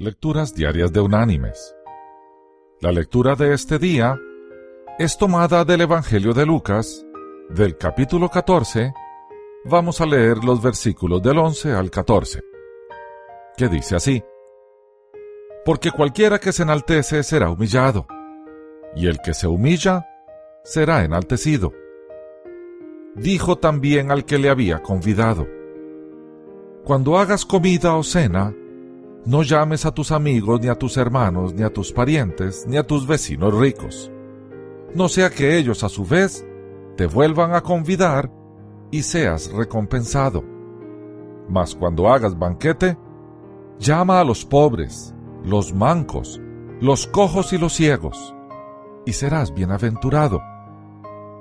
Lecturas Diarias de Unánimes. La lectura de este día es tomada del Evangelio de Lucas, del capítulo 14. Vamos a leer los versículos del 11 al 14, que dice así. Porque cualquiera que se enaltece será humillado, y el que se humilla será enaltecido. Dijo también al que le había convidado, Cuando hagas comida o cena, no llames a tus amigos, ni a tus hermanos, ni a tus parientes, ni a tus vecinos ricos. No sea que ellos a su vez te vuelvan a convidar y seas recompensado. Mas cuando hagas banquete, llama a los pobres, los mancos, los cojos y los ciegos, y serás bienaventurado,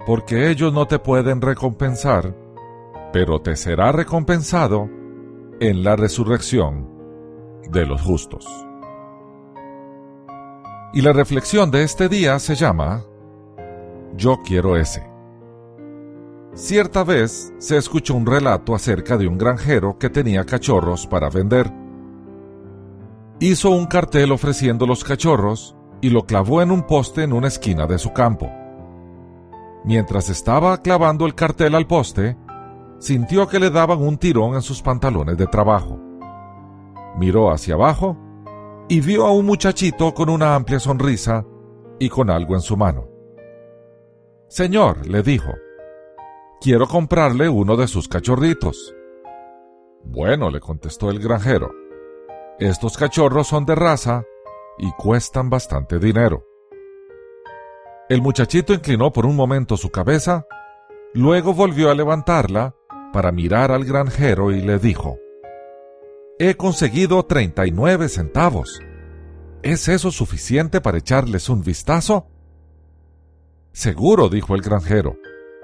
porque ellos no te pueden recompensar, pero te será recompensado en la resurrección de los justos. Y la reflexión de este día se llama Yo quiero ese. Cierta vez se escuchó un relato acerca de un granjero que tenía cachorros para vender. Hizo un cartel ofreciendo los cachorros y lo clavó en un poste en una esquina de su campo. Mientras estaba clavando el cartel al poste, sintió que le daban un tirón en sus pantalones de trabajo miró hacia abajo y vio a un muchachito con una amplia sonrisa y con algo en su mano. Señor, le dijo, quiero comprarle uno de sus cachorritos. Bueno, le contestó el granjero, estos cachorros son de raza y cuestan bastante dinero. El muchachito inclinó por un momento su cabeza, luego volvió a levantarla para mirar al granjero y le dijo, He conseguido 39 centavos. ¿Es eso suficiente para echarles un vistazo? Seguro, dijo el granjero,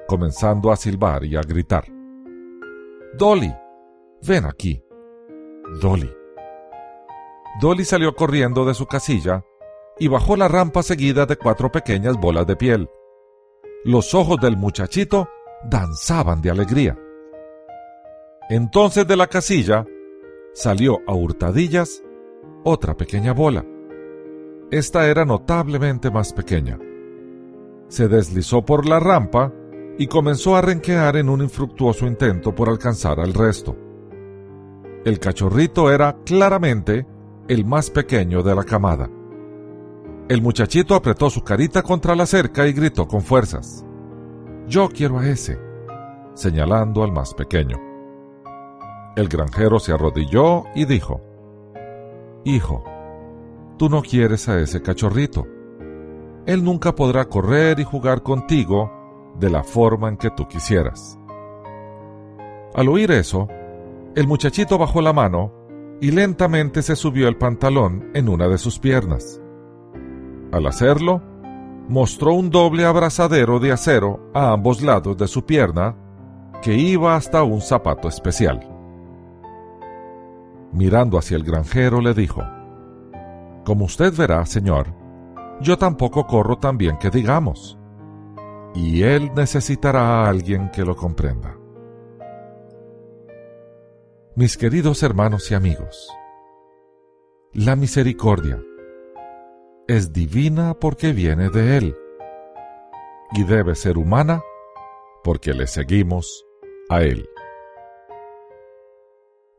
comenzando a silbar y a gritar. Dolly, ven aquí. Dolly. Dolly salió corriendo de su casilla y bajó la rampa seguida de cuatro pequeñas bolas de piel. Los ojos del muchachito danzaban de alegría. Entonces de la casilla salió a hurtadillas otra pequeña bola. Esta era notablemente más pequeña. Se deslizó por la rampa y comenzó a renquear en un infructuoso intento por alcanzar al resto. El cachorrito era claramente el más pequeño de la camada. El muchachito apretó su carita contra la cerca y gritó con fuerzas. Yo quiero a ese, señalando al más pequeño. El granjero se arrodilló y dijo, Hijo, tú no quieres a ese cachorrito. Él nunca podrá correr y jugar contigo de la forma en que tú quisieras. Al oír eso, el muchachito bajó la mano y lentamente se subió el pantalón en una de sus piernas. Al hacerlo, mostró un doble abrazadero de acero a ambos lados de su pierna que iba hasta un zapato especial mirando hacia el granjero, le dijo, Como usted verá, señor, yo tampoco corro tan bien que digamos, y él necesitará a alguien que lo comprenda. Mis queridos hermanos y amigos, la misericordia es divina porque viene de Él y debe ser humana porque le seguimos a Él.